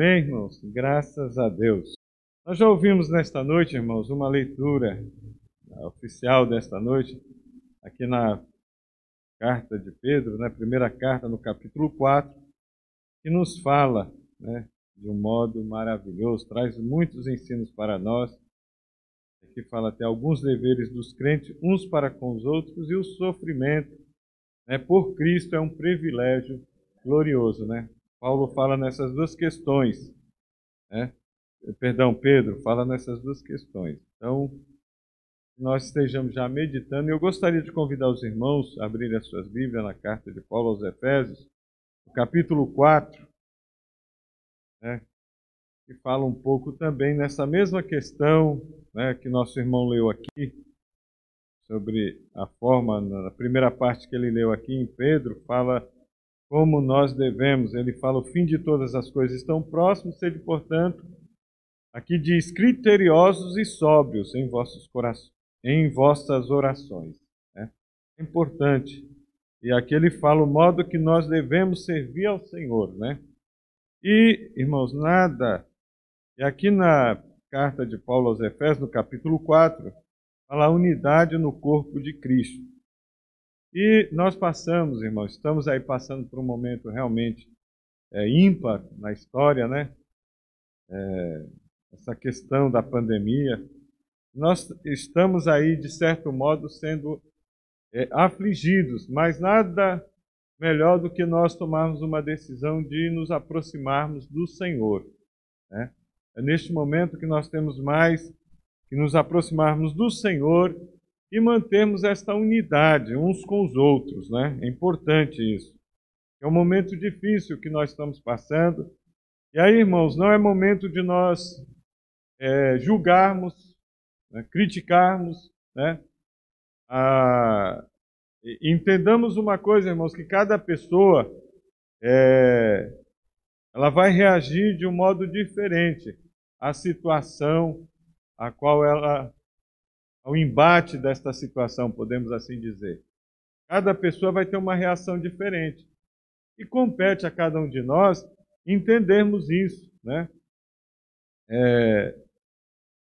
Amém, irmãos? Graças a Deus. Nós já ouvimos nesta noite, irmãos, uma leitura oficial desta noite, aqui na carta de Pedro, na né? primeira carta, no capítulo 4, que nos fala né, de um modo maravilhoso, traz muitos ensinos para nós, que fala até alguns deveres dos crentes uns para com os outros e o sofrimento né, por Cristo é um privilégio glorioso, né? Paulo fala nessas duas questões, né? Perdão, Pedro fala nessas duas questões. Então, nós estejamos já meditando, e eu gostaria de convidar os irmãos a abrirem as suas Bíblias na carta de Paulo aos Efésios, no capítulo 4, né? que fala um pouco também nessa mesma questão né, que nosso irmão leu aqui, sobre a forma, na primeira parte que ele leu aqui em Pedro, fala como nós devemos. Ele fala: o fim de todas as coisas estão próximos, sede, portanto, aqui diz criteriosos e sóbrios em vossos corações, em vossas orações. Né? É importante. E aqui ele fala o modo que nós devemos servir ao Senhor, né? E, irmãos, nada. E aqui na carta de Paulo aos Efésios, no capítulo 4, fala a unidade no corpo de Cristo. E nós passamos, irmãos, estamos aí passando por um momento realmente é, ímpar na história, né? É, essa questão da pandemia. Nós estamos aí, de certo modo, sendo é, afligidos, mas nada melhor do que nós tomarmos uma decisão de nos aproximarmos do Senhor. Né? É neste momento que nós temos mais que nos aproximarmos do Senhor e mantermos esta unidade uns com os outros, né? É importante isso. É um momento difícil que nós estamos passando. E aí, irmãos, não é momento de nós é, julgarmos, né? criticarmos, né? Ah, entendamos uma coisa, irmãos, que cada pessoa é, ela vai reagir de um modo diferente à situação a qual ela ao embate desta situação, podemos assim dizer. Cada pessoa vai ter uma reação diferente. E compete a cada um de nós entendermos isso, né? É,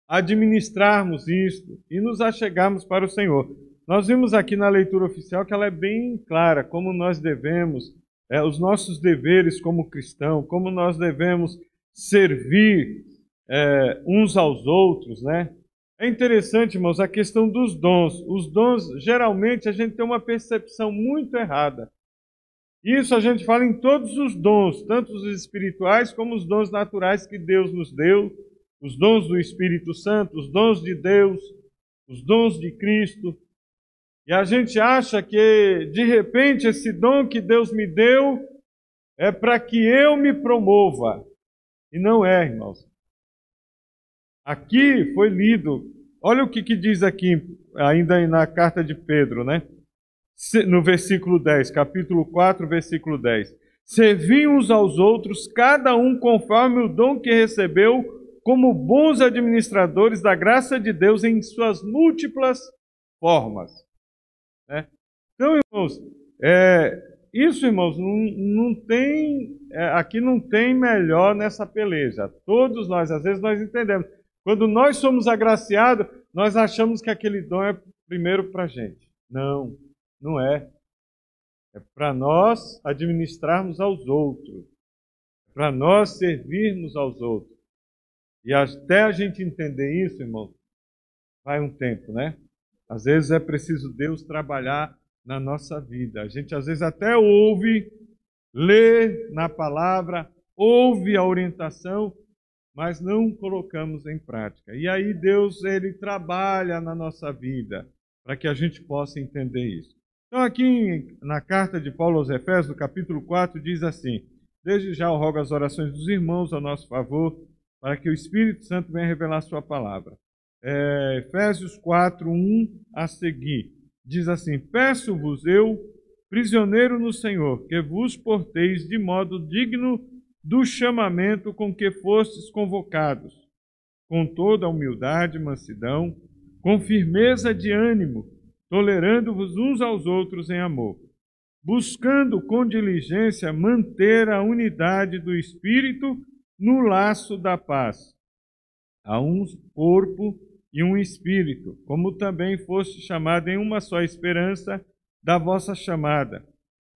administrarmos isso e nos achegarmos para o Senhor. Nós vimos aqui na leitura oficial que ela é bem clara, como nós devemos, é, os nossos deveres como cristão, como nós devemos servir é, uns aos outros, né? É interessante, irmãos, a questão dos dons. Os dons, geralmente, a gente tem uma percepção muito errada. Isso a gente fala em todos os dons, tanto os espirituais como os dons naturais que Deus nos deu, os dons do Espírito Santo, os dons de Deus, os dons de Cristo. E a gente acha que, de repente, esse dom que Deus me deu é para que eu me promova. E não é, irmãos. Aqui foi lido, olha o que, que diz aqui, ainda na carta de Pedro, né? No versículo 10, capítulo 4, versículo 10. Servi uns aos outros, cada um conforme o dom que recebeu, como bons administradores da graça de Deus em suas múltiplas formas. Né? Então, irmãos, é, isso, irmãos, não, não tem, é, aqui não tem melhor nessa peleja. Todos nós, às vezes, nós entendemos. Quando nós somos agraciados, nós achamos que aquele dom é primeiro para a gente. Não, não é. É para nós administrarmos aos outros. É para nós servirmos aos outros. E até a gente entender isso, irmão, vai um tempo, né? Às vezes é preciso Deus trabalhar na nossa vida. A gente às vezes até ouve, lê na palavra, ouve a orientação, mas não colocamos em prática. E aí Deus ele trabalha na nossa vida para que a gente possa entender isso. Então aqui na carta de Paulo aos Efésios, capítulo 4, diz assim: Desde já eu rogo as orações dos irmãos a nosso favor, para que o Espírito Santo venha revelar sua palavra. É, Efésios 4, 1 a seguir, diz assim: Peço-vos eu, prisioneiro no Senhor, que vos porteis de modo digno do chamamento com que fostes convocados, com toda a humildade e mansidão, com firmeza de ânimo, tolerando-vos uns aos outros em amor, buscando com diligência manter a unidade do Espírito no laço da paz. Há um corpo e um espírito, como também foste chamado em uma só esperança da vossa chamada.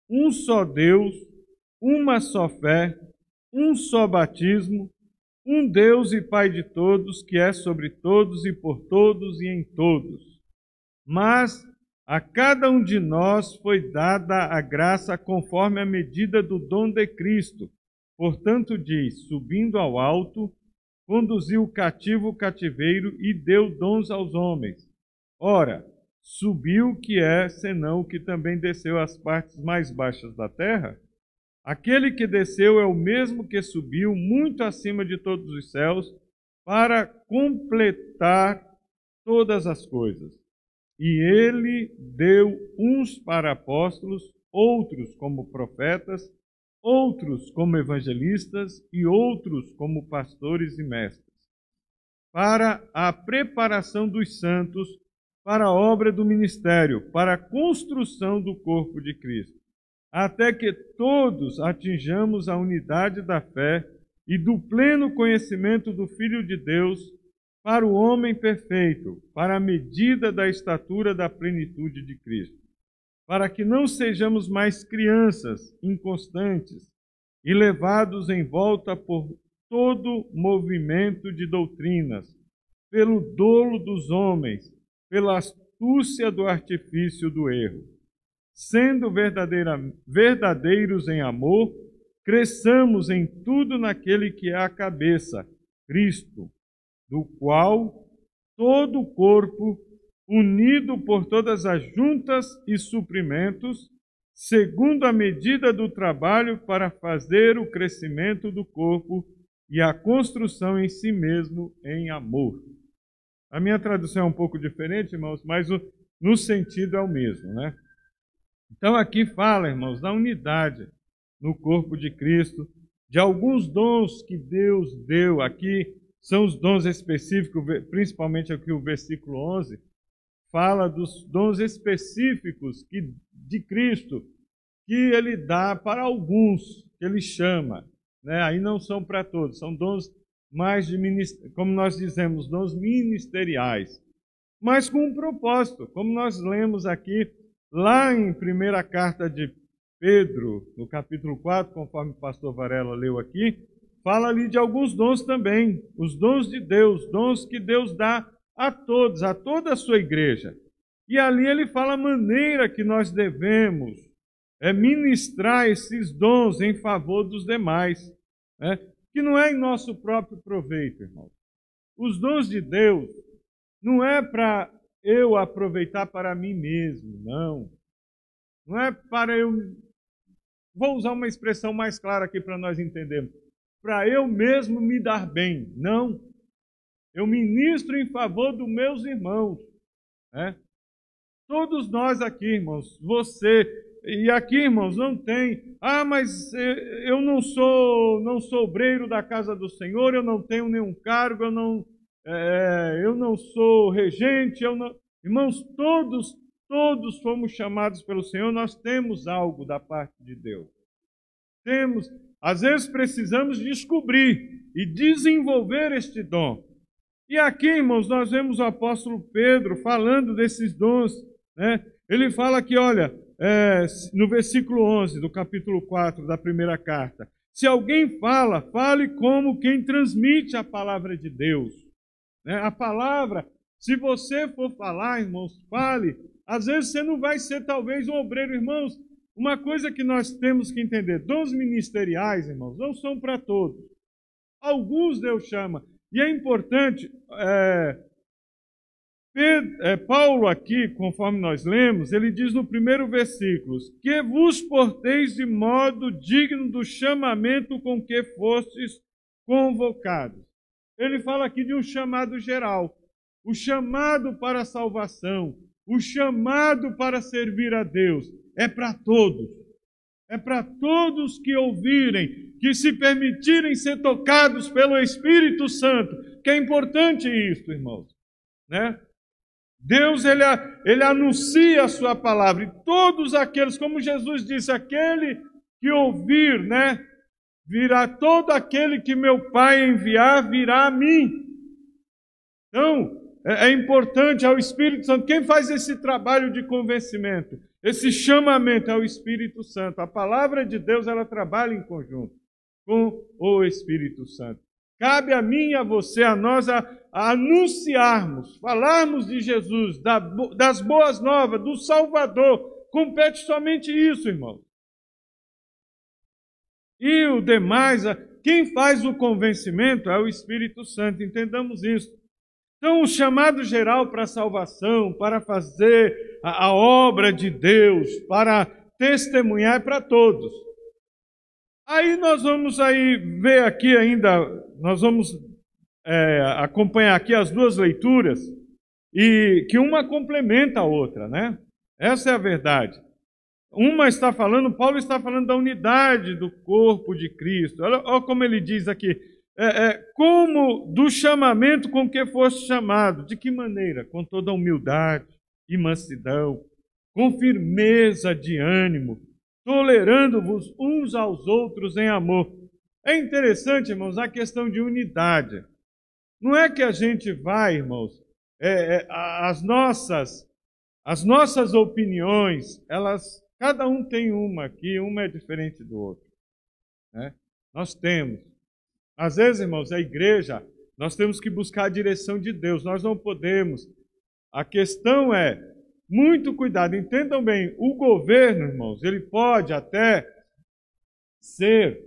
Um só Deus, uma só fé, um só batismo, um Deus e Pai de todos, que é sobre todos e por todos e em todos. Mas a cada um de nós foi dada a graça conforme a medida do dom de Cristo. Portanto, diz: subindo ao alto, conduziu o cativo o cativeiro e deu dons aos homens. Ora, subiu que é, senão o que também desceu às partes mais baixas da terra? Aquele que desceu é o mesmo que subiu muito acima de todos os céus para completar todas as coisas. E ele deu uns para apóstolos, outros como profetas, outros como evangelistas e outros como pastores e mestres, para a preparação dos santos, para a obra do ministério, para a construção do corpo de Cristo, até que todos atinjamos a unidade da fé e do pleno conhecimento do Filho de Deus para o homem perfeito, para a medida da estatura da plenitude de Cristo, para que não sejamos mais crianças inconstantes e levados em volta por todo movimento de doutrinas, pelo dolo dos homens, pela astúcia do artifício do erro. Sendo verdadeiros em amor, cresçamos em tudo naquele que é a cabeça, Cristo do qual todo o corpo, unido por todas as juntas e suprimentos, segundo a medida do trabalho para fazer o crescimento do corpo e a construção em si mesmo em amor. A minha tradução é um pouco diferente, irmãos, mas o, no sentido é o mesmo, né? Então aqui fala, irmãos, da unidade no corpo de Cristo, de alguns dons que Deus deu aqui são os dons específicos, principalmente aqui o versículo 11, fala dos dons específicos que, de Cristo que ele dá para alguns, que ele chama. Né? Aí não são para todos, são dons mais de, como nós dizemos, dons ministeriais. Mas com um propósito, como nós lemos aqui, lá em primeira carta de Pedro, no capítulo 4, conforme o pastor Varela leu aqui, fala ali de alguns dons também, os dons de Deus, dons que Deus dá a todos, a toda a sua igreja. E ali ele fala a maneira que nós devemos é, ministrar esses dons em favor dos demais, né? que não é em nosso próprio proveito, irmão. Os dons de Deus não é para eu aproveitar para mim mesmo, não. Não é para eu. Vou usar uma expressão mais clara aqui para nós entendermos para eu mesmo me dar bem. Não. Eu ministro em favor dos meus irmãos. Né? Todos nós aqui, irmãos, você e aqui, irmãos, não tem. Ah, mas eu não sou, não sou obreiro da casa do Senhor, eu não tenho nenhum cargo, eu não, é, eu não sou regente, eu não. Irmãos, todos, todos fomos chamados pelo Senhor, nós temos algo da parte de Deus. Temos, às vezes precisamos descobrir e desenvolver este dom. E aqui, irmãos, nós vemos o apóstolo Pedro falando desses dons. Né? Ele fala que, olha, é, no versículo 11 do capítulo 4 da primeira carta: se alguém fala, fale como quem transmite a palavra de Deus. Né? A palavra, se você for falar, irmãos, fale. Às vezes você não vai ser talvez um obreiro, irmãos. Uma coisa que nós temos que entender: dons ministeriais, irmãos, não são para todos. Alguns Deus chama. E é importante, é, Pedro, é, Paulo aqui, conforme nós lemos, ele diz no primeiro versículo: Que vos porteis de modo digno do chamamento com que fostes convocados. Ele fala aqui de um chamado geral, o chamado para a salvação, o chamado para servir a Deus é para todos. É para todos que ouvirem, que se permitirem ser tocados pelo Espírito Santo, que é importante isso, irmãos. Né? Deus ele, ele anuncia a sua palavra e todos aqueles, como Jesus disse, aquele que ouvir, né, virá todo aquele que meu Pai enviar, virá a mim. Então, é, é importante, é o Espírito Santo. Quem faz esse trabalho de convencimento? Esse chamamento é o Espírito Santo. A palavra de Deus, ela trabalha em conjunto com o Espírito Santo. Cabe a mim e a você, a nós, a, a anunciarmos, falarmos de Jesus, da, das boas novas, do Salvador. Compete somente isso, irmão. E o demais, quem faz o convencimento é o Espírito Santo, entendamos isso. Então, o chamado geral para a salvação, para fazer a, a obra de Deus, para testemunhar é para todos. Aí nós vamos aí ver aqui ainda, nós vamos é, acompanhar aqui as duas leituras e que uma complementa a outra, né? Essa é a verdade. Uma está falando, Paulo está falando da unidade do corpo de Cristo. Olha, olha como ele diz aqui: é, é, como do chamamento com que foste chamado. De que maneira? Com toda humildade e mansidão, com firmeza de ânimo, tolerando-vos uns aos outros em amor. É interessante, irmãos, a questão de unidade. Não é que a gente vai, irmãos, é, é, as nossas as nossas opiniões, elas Cada um tem uma aqui, uma é diferente do outro. Né? Nós temos. Às vezes, irmãos, a igreja, nós temos que buscar a direção de Deus, nós não podemos. A questão é, muito cuidado, entendam bem, o governo, irmãos, ele pode até ser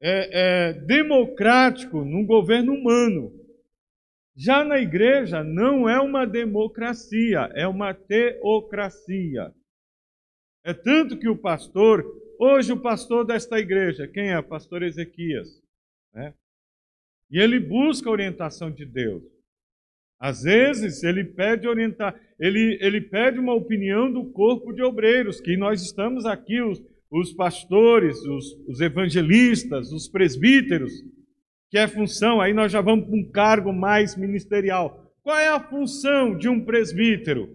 é, é, democrático num governo humano. Já na igreja não é uma democracia, é uma teocracia. É tanto que o pastor, hoje o pastor desta igreja, quem é? Pastor Ezequias. Né? E ele busca a orientação de Deus. Às vezes ele pede orientar, ele, ele pede uma opinião do corpo de obreiros, que nós estamos aqui, os, os pastores, os, os evangelistas, os presbíteros, que é função, aí nós já vamos para um cargo mais ministerial. Qual é a função de um presbítero?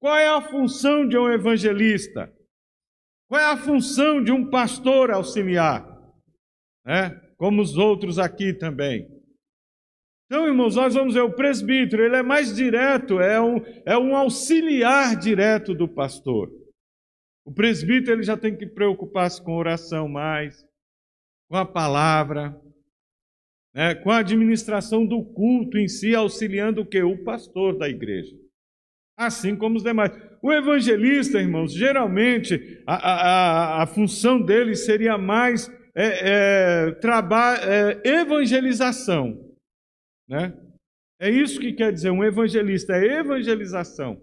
Qual é a função de um evangelista? Qual é a função de um pastor auxiliar? É, como os outros aqui também. Então, irmãos, nós vamos ver o presbítero, ele é mais direto, é um, é um auxiliar direto do pastor. O presbítero ele já tem que preocupar-se com oração mais, com a palavra, né, com a administração do culto em si, auxiliando o que? O pastor da igreja. Assim como os demais. O evangelista, irmãos, geralmente a, a, a função dele seria mais é, é, é, evangelização. Né? É isso que quer dizer um evangelista, é evangelização.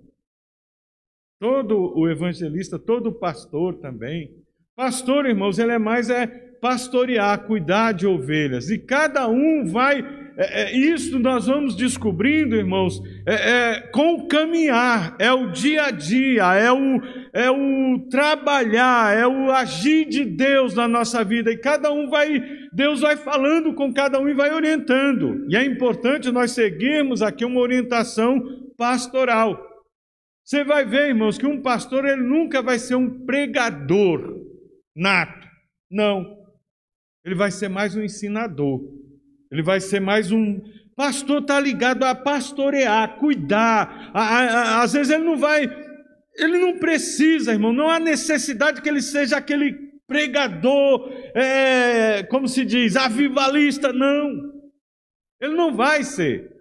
Todo o evangelista, todo pastor também. Pastor, irmãos, ele é mais é pastorear, cuidar de ovelhas. E cada um vai é, é, isso nós vamos descobrindo, irmãos, é, é, com o caminhar, é o dia a dia, é o, é o trabalhar, é o agir de Deus na nossa vida. E cada um vai, Deus vai falando com cada um e vai orientando. E é importante nós seguirmos aqui uma orientação pastoral. Você vai ver, irmãos, que um pastor ele nunca vai ser um pregador nato. Não. Ele vai ser mais um ensinador. Ele vai ser mais um. Pastor está ligado a pastorear, cuidar. A, a, a, às vezes ele não vai. Ele não precisa, irmão. Não há necessidade que ele seja aquele pregador, é, como se diz, avivalista. Não. Ele não vai ser.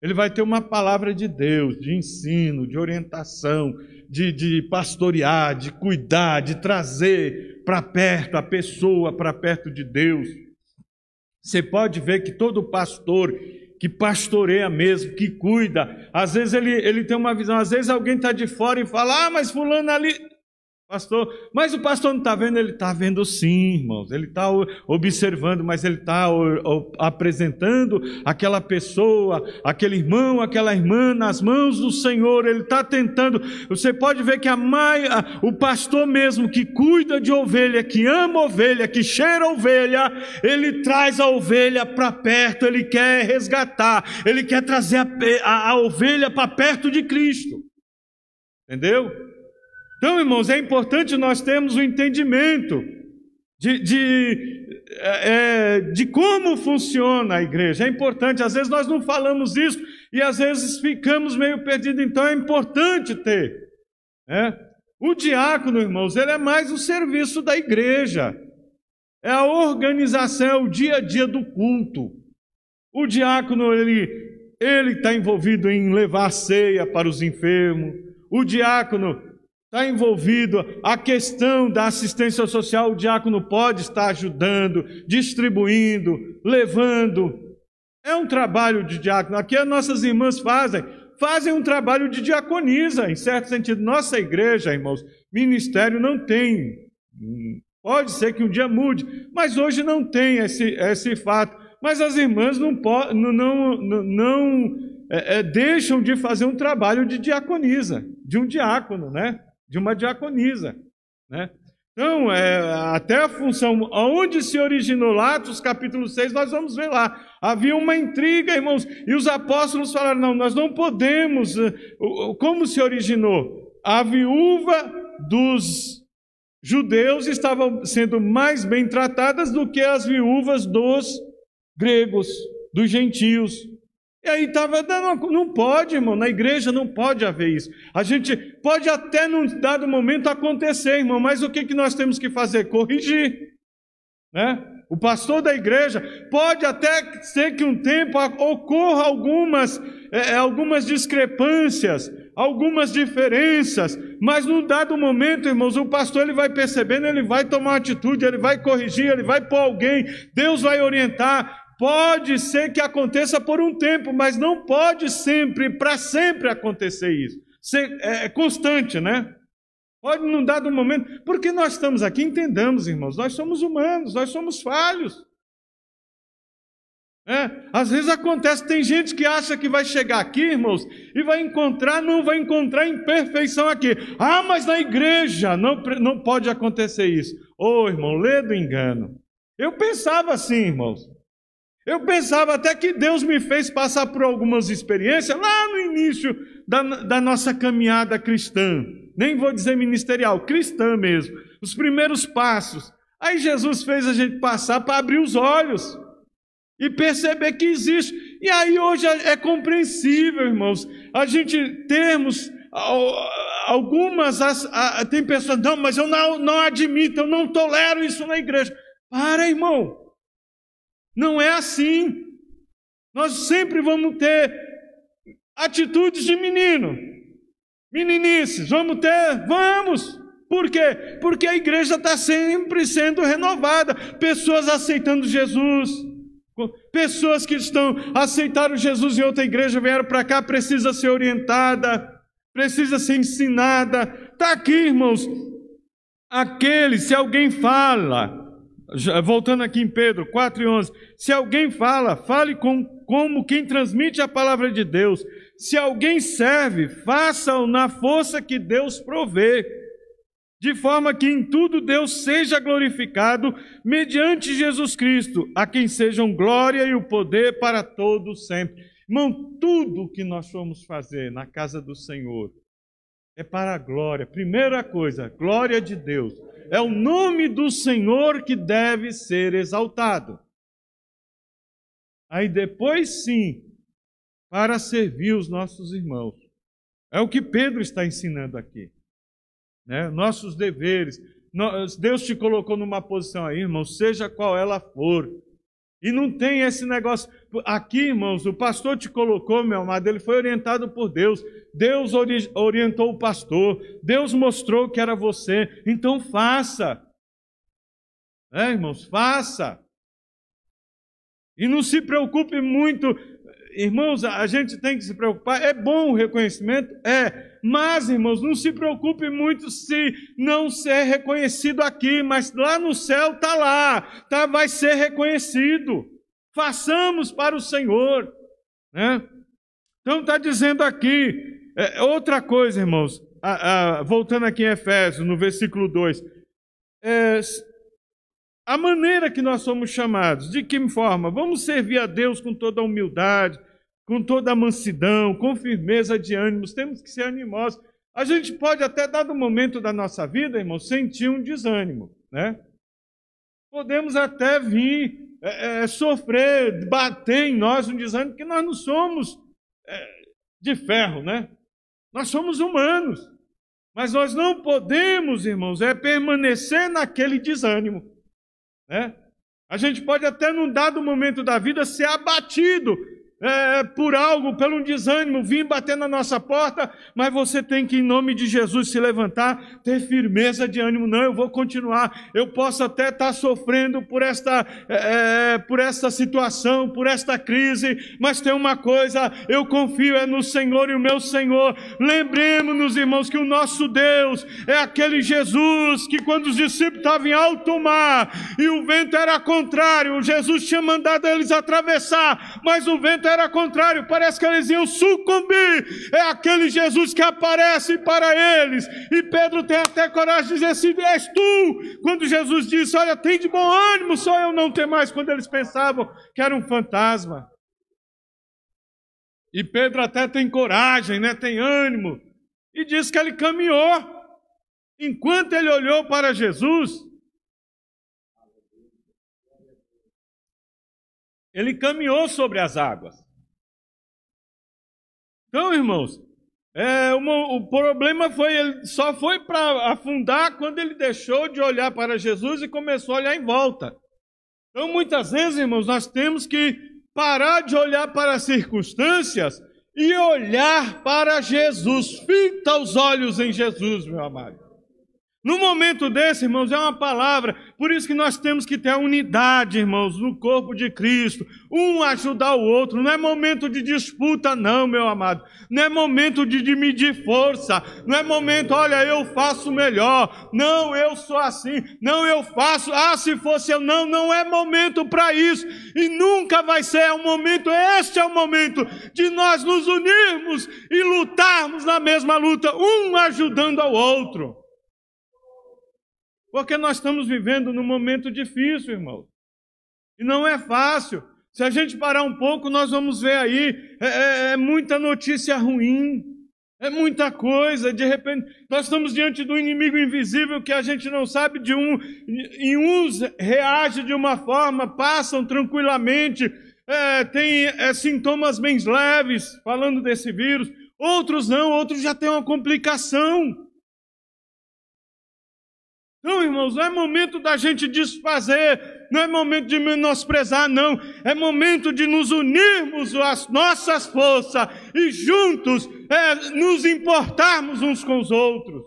Ele vai ter uma palavra de Deus, de ensino, de orientação, de, de pastorear, de cuidar, de trazer para perto a pessoa, para perto de Deus. Você pode ver que todo pastor que pastoreia mesmo, que cuida, às vezes ele, ele tem uma visão, às vezes alguém está de fora e fala, ah, mas fulano ali, Pastor, mas o pastor não está vendo, ele está vendo sim, irmãos. Ele está observando, mas ele está apresentando aquela pessoa, aquele irmão, aquela irmã nas mãos do Senhor. Ele está tentando. Você pode ver que a mãe, o pastor mesmo que cuida de ovelha, que ama ovelha, que cheira ovelha, ele traz a ovelha para perto. Ele quer resgatar, ele quer trazer a, a, a ovelha para perto de Cristo. Entendeu? Então, irmãos, é importante nós termos o um entendimento de, de é, é, de como funciona a igreja. É importante, às vezes nós não falamos isso e às vezes ficamos meio perdidos, então é importante ter. Né? O diácono, irmãos, ele é mais o serviço da igreja, é a organização, é o dia a dia do culto. O diácono, ele ele está envolvido em levar ceia para os enfermos, o diácono está envolvido a questão da assistência social, o diácono pode estar ajudando, distribuindo, levando. É um trabalho de diácono. Aqui as nossas irmãs fazem, fazem um trabalho de diaconisa, em certo sentido. Nossa igreja, irmãos, ministério não tem. Pode ser que um dia mude, mas hoje não tem esse, esse fato. Mas as irmãs não, não, não, não é, é, deixam de fazer um trabalho de diaconisa, de um diácono, né? De uma diaconisa. Né? Então, é, até a função, onde se originou Atos capítulo 6, nós vamos ver lá. Havia uma intriga, irmãos, e os apóstolos falaram: não, nós não podemos. Eh, como se originou? A viúva dos judeus estava sendo mais bem tratadas do que as viúvas dos gregos, dos gentios. E aí estava dando, não pode, irmão, na igreja não pode haver isso. A gente pode até num dado momento acontecer, irmão, mas o que, que nós temos que fazer? Corrigir. Né? O pastor da igreja pode até ser que um tempo ocorra algumas, é, é, algumas discrepâncias, algumas diferenças, mas num dado momento, irmãos, o pastor ele vai percebendo, ele vai tomar atitude, ele vai corrigir, ele vai pôr alguém, Deus vai orientar, Pode ser que aconteça por um tempo, mas não pode sempre, para sempre acontecer isso. Ser, é, é constante, né? Pode num dado momento, porque nós estamos aqui, entendamos, irmãos, nós somos humanos, nós somos falhos. É, às vezes acontece, tem gente que acha que vai chegar aqui, irmãos, e vai encontrar, não vai encontrar imperfeição aqui. Ah, mas na igreja não, não pode acontecer isso. Ô oh, irmão, lê do engano. Eu pensava assim, irmãos. Eu pensava até que Deus me fez passar por algumas experiências lá no início da, da nossa caminhada cristã. Nem vou dizer ministerial, cristã mesmo. Os primeiros passos. Aí Jesus fez a gente passar para abrir os olhos e perceber que existe. E aí hoje é, é compreensível, irmãos, a gente termos algumas. Tem pessoas, não, mas eu não, não admito, eu não tolero isso na igreja. Para, irmão. Não é assim. Nós sempre vamos ter atitudes de menino, meninices, vamos ter, vamos. Por quê? Porque a igreja está sempre sendo renovada, pessoas aceitando Jesus, pessoas que estão aceitaram Jesus em outra igreja vieram para cá, precisa ser orientada, precisa ser ensinada. Está aqui, irmãos. Aquele, se alguém fala, Voltando aqui em Pedro 4 e 11. Se alguém fala, fale com, como quem transmite a palavra de Deus. Se alguém serve, faça-o na força que Deus provê. De forma que em tudo Deus seja glorificado, mediante Jesus Cristo, a quem sejam glória e o poder para todos sempre. Irmão, tudo que nós formos fazer na casa do Senhor é para a glória. Primeira coisa, glória de Deus é o nome do Senhor que deve ser exaltado. Aí depois sim, para servir os nossos irmãos. É o que Pedro está ensinando aqui. Né? Nossos deveres. Deus te colocou numa posição aí, irmão, seja qual ela for. E não tem esse negócio. Aqui, irmãos, o pastor te colocou, meu amado, ele foi orientado por Deus. Deus ori orientou o pastor. Deus mostrou que era você. Então faça. É, irmãos, faça. E não se preocupe muito. Irmãos, a gente tem que se preocupar. É bom o reconhecimento? É. Mas, irmãos, não se preocupe muito se não ser reconhecido aqui, mas lá no céu está lá, tá, vai ser reconhecido. Façamos para o Senhor. Né? Então está dizendo aqui, é, outra coisa, irmãos, a, a, voltando aqui em Efésios, no versículo 2. É, a maneira que nós somos chamados, de que forma? Vamos servir a Deus com toda a humildade, com toda a mansidão, com firmeza de ânimos, temos que ser animosos. A gente pode até, dado momento da nossa vida, irmão, sentir um desânimo, né? podemos até vir é, é, sofrer, bater em nós um desânimo, que nós não somos é, de ferro, né? Nós somos humanos. Mas nós não podemos, irmãos, é permanecer naquele desânimo. Né? A gente pode até, num dado momento da vida, ser abatido é, por algo, pelo um desânimo, vir bater na nossa porta, mas você tem que, em nome de Jesus, se levantar, ter firmeza de ânimo. Não, eu vou continuar. Eu posso até estar sofrendo por esta, é, é, por esta situação, por esta crise, mas tem uma coisa, eu confio é no Senhor e o meu Senhor. Lembremos-nos, irmãos, que o nosso Deus é aquele Jesus que, quando os discípulos estavam em alto mar e o vento era contrário, Jesus tinha mandado eles atravessar, mas o vento era contrário, parece que eles iam sucumbir. É aquele Jesus que aparece para eles. E Pedro tem até coragem de dizer assim: És tu. Quando Jesus disse: Olha, tem de bom ânimo, só eu não tenho mais. Quando eles pensavam que era um fantasma. E Pedro até tem coragem, né? tem ânimo. E diz que ele caminhou. Enquanto ele olhou para Jesus, ele caminhou sobre as águas. Então, irmãos, é, uma, o problema foi, ele só foi para afundar quando ele deixou de olhar para Jesus e começou a olhar em volta. Então, muitas vezes, irmãos, nós temos que parar de olhar para as circunstâncias e olhar para Jesus. Fita os olhos em Jesus, meu amado. No momento desse, irmãos, é uma palavra, por isso que nós temos que ter a unidade, irmãos, no corpo de Cristo, um ajudar o outro. Não é momento de disputa, não, meu amado. Não é momento de, de medir força. Não é momento, olha, eu faço melhor. Não, eu sou assim. Não, eu faço. Ah, se fosse eu, não, não é momento para isso. E nunca vai ser. É o momento, este é o momento de nós nos unirmos e lutarmos na mesma luta, um ajudando ao outro. Porque nós estamos vivendo num momento difícil, irmão. E não é fácil. Se a gente parar um pouco, nós vamos ver aí, é, é, é muita notícia ruim, é muita coisa. De repente, nós estamos diante do inimigo invisível que a gente não sabe de um. E uns reagem de uma forma, passam tranquilamente, é, tem é, sintomas bem leves, falando desse vírus. Outros não, outros já têm uma complicação. Não, irmãos, não é momento da gente desfazer, não é momento de menosprezar, não. É momento de nos unirmos as nossas forças e juntos é, nos importarmos uns com os outros.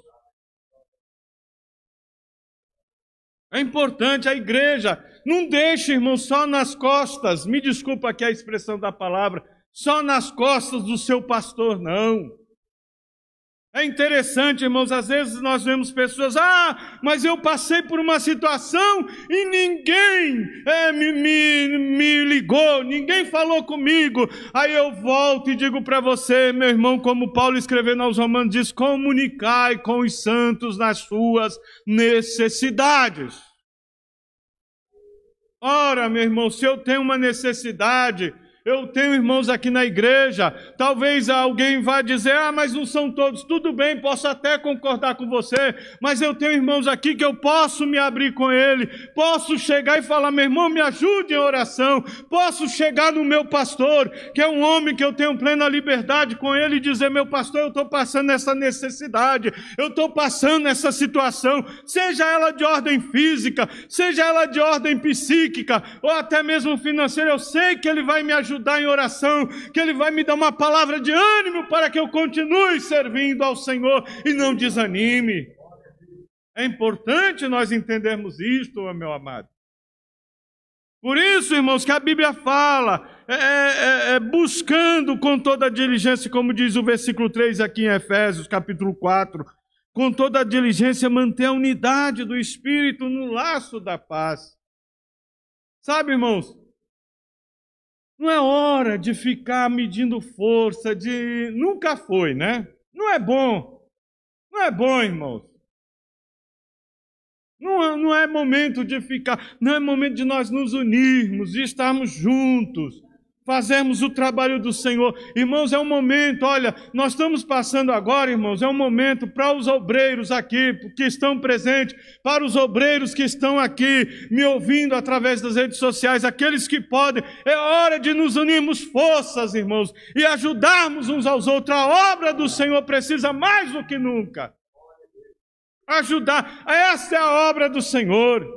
É importante a igreja. Não deixe, irmão, só nas costas, me desculpa aqui a expressão da palavra, só nas costas do seu pastor, não. É interessante, irmãos, às vezes nós vemos pessoas, ah, mas eu passei por uma situação e ninguém é, me, me, me ligou, ninguém falou comigo. Aí eu volto e digo para você, meu irmão, como Paulo escrevendo aos Romanos, diz: comunicai com os santos nas suas necessidades. Ora, meu irmão, se eu tenho uma necessidade, eu tenho irmãos aqui na igreja. Talvez alguém vá dizer: ah, mas não são todos. Tudo bem, posso até concordar com você, mas eu tenho irmãos aqui que eu posso me abrir com ele. Posso chegar e falar: meu irmão, me ajude em oração. Posso chegar no meu pastor, que é um homem que eu tenho plena liberdade com ele, e dizer: meu pastor, eu estou passando essa necessidade, eu estou passando essa situação, seja ela de ordem física, seja ela de ordem psíquica, ou até mesmo financeira. Eu sei que ele vai me ajudar ajudar em oração, que Ele vai me dar uma palavra de ânimo para que eu continue servindo ao Senhor e não desanime. É importante nós entendermos isto, meu amado. Por isso, irmãos, que a Bíblia fala, é, é, é, buscando com toda a diligência, como diz o versículo 3 aqui em Efésios, capítulo 4, com toda a diligência manter a unidade do Espírito no laço da paz. Sabe, irmãos, não é hora de ficar medindo força, de. Nunca foi, né? Não é bom. Não é bom, irmãos. Não, não é momento de ficar. Não é momento de nós nos unirmos, de estarmos juntos fazermos o trabalho do Senhor. Irmãos, é um momento, olha, nós estamos passando agora, irmãos, é um momento para os obreiros aqui que estão presentes, para os obreiros que estão aqui me ouvindo através das redes sociais, aqueles que podem, é hora de nos unirmos forças, irmãos, e ajudarmos uns aos outros. A obra do Senhor precisa mais do que nunca. Ajudar, essa é a obra do Senhor.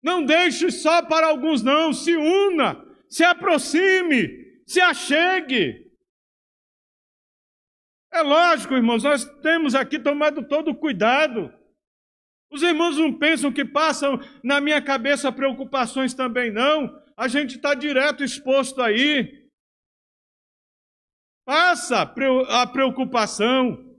Não deixe só para alguns, não, se una se aproxime, se achegue. É lógico, irmãos, nós temos aqui tomado todo o cuidado. Os irmãos não pensam que passam na minha cabeça preocupações também, não. A gente está direto exposto aí. Passa a preocupação,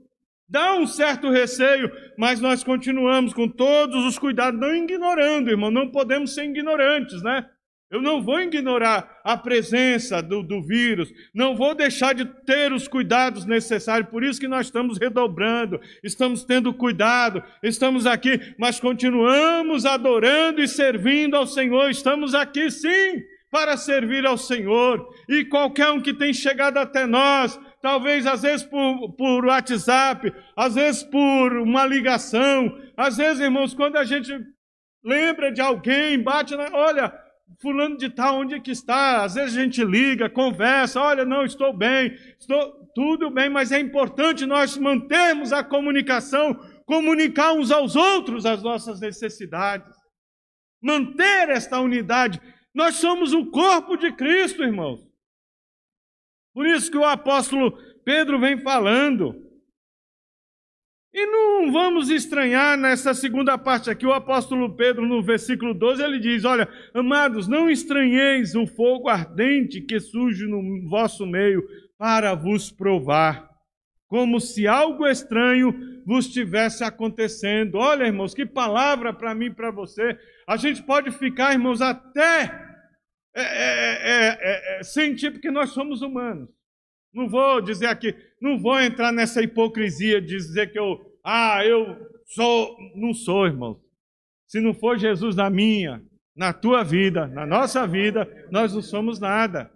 dá um certo receio, mas nós continuamos com todos os cuidados, não ignorando, irmão, não podemos ser ignorantes, né? Eu não vou ignorar a presença do, do, vírus, não vou deixar de ter os cuidados necessários, por isso que nós estamos redobrando, estamos tendo cuidado, estamos aqui, mas continuamos adorando e servindo ao Senhor, estamos aqui sim para servir ao Senhor, e qualquer um que tem chegado até nós, talvez às vezes por, por WhatsApp, às vezes por uma ligação, às vezes, irmãos, quando a gente lembra de alguém, bate na. Olha, fulano de tal, onde é que está? Às vezes a gente liga, conversa, olha, não, estou bem, estou tudo bem, mas é importante nós mantermos a comunicação, comunicar uns aos outros as nossas necessidades. Manter esta unidade. Nós somos o corpo de Cristo, irmãos. Por isso que o apóstolo Pedro vem falando. E não vamos estranhar nessa segunda parte aqui, o apóstolo Pedro, no versículo 12, ele diz: Olha, amados, não estranheis o fogo ardente que surge no vosso meio para vos provar, como se algo estranho vos tivesse acontecendo. Olha, irmãos, que palavra para mim e para você. A gente pode ficar, irmãos, até é, é, é, sentir, porque nós somos humanos. Não vou dizer aqui, não vou entrar nessa hipocrisia de dizer que eu, ah, eu sou, não sou, irmão. Se não for Jesus na minha, na tua vida, na nossa vida, nós não somos nada.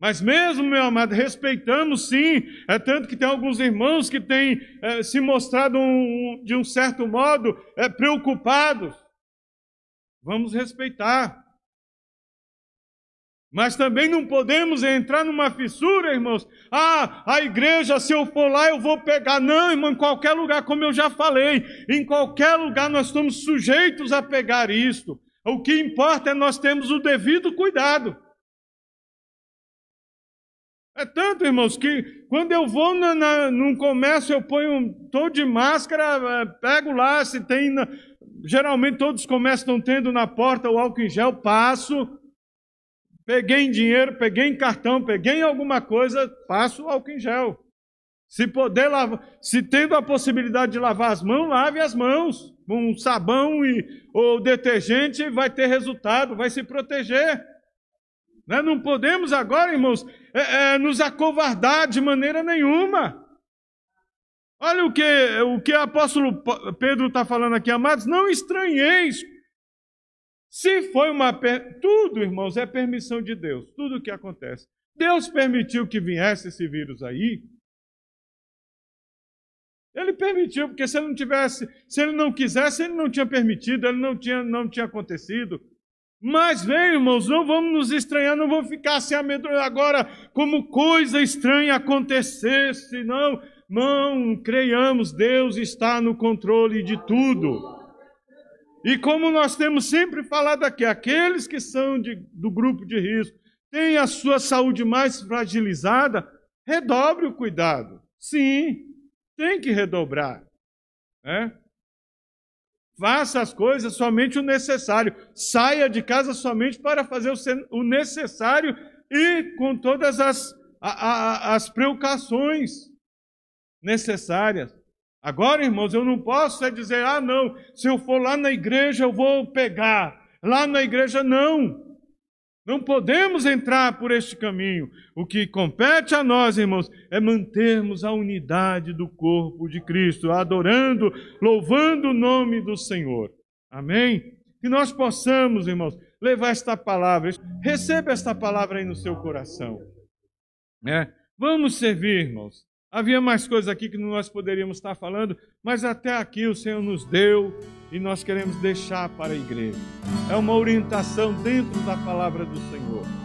Mas mesmo, meu amado, respeitamos sim. É tanto que tem alguns irmãos que têm é, se mostrado um, de um certo modo é, preocupados. Vamos respeitar. Mas também não podemos entrar numa fissura, irmãos. Ah, a igreja, se eu for lá, eu vou pegar. Não, irmão, em qualquer lugar, como eu já falei, em qualquer lugar nós estamos sujeitos a pegar isto. O que importa é nós termos o devido cuidado. É tanto, irmãos, que quando eu vou na, na, num comércio, eu ponho todo de máscara, é, pego lá, se tem. Na, geralmente todos os comércios estão tendo na porta o álcool em gel, passo peguei em dinheiro, peguei em cartão, peguei em alguma coisa, passo álcool em gel. Se poder lavar, se tendo a possibilidade de lavar as mãos, lave as mãos. Com sabão e, ou detergente vai ter resultado, vai se proteger. Né? Não podemos agora, irmãos, é, é, nos acovardar de maneira nenhuma. Olha o que o que o apóstolo Pedro está falando aqui, amados, não estranheis se foi uma. Per... Tudo, irmãos, é permissão de Deus. Tudo o que acontece. Deus permitiu que viesse esse vírus aí. Ele permitiu, porque se ele não tivesse, se ele não quisesse, ele não tinha permitido, ele não tinha, não tinha acontecido. Mas vem, irmãos, não vamos nos estranhar, não vamos ficar assim amedrontados agora, como coisa estranha acontecesse, não. Não, creiamos, Deus está no controle de tudo. E como nós temos sempre falado aqui, aqueles que são de, do grupo de risco, têm a sua saúde mais fragilizada, redobre o cuidado. Sim, tem que redobrar. Né? Faça as coisas somente o necessário. Saia de casa somente para fazer o necessário e com todas as, a, a, as precauções necessárias. Agora, irmãos, eu não posso é dizer, ah, não, se eu for lá na igreja eu vou pegar. Lá na igreja, não. Não podemos entrar por este caminho. O que compete a nós, irmãos, é mantermos a unidade do corpo de Cristo, adorando, louvando o nome do Senhor. Amém? Que nós possamos, irmãos, levar esta palavra. Receba esta palavra aí no seu coração. É. Vamos servir, irmãos. Havia mais coisas aqui que nós poderíamos estar falando, mas até aqui o Senhor nos deu e nós queremos deixar para a igreja. É uma orientação dentro da palavra do Senhor.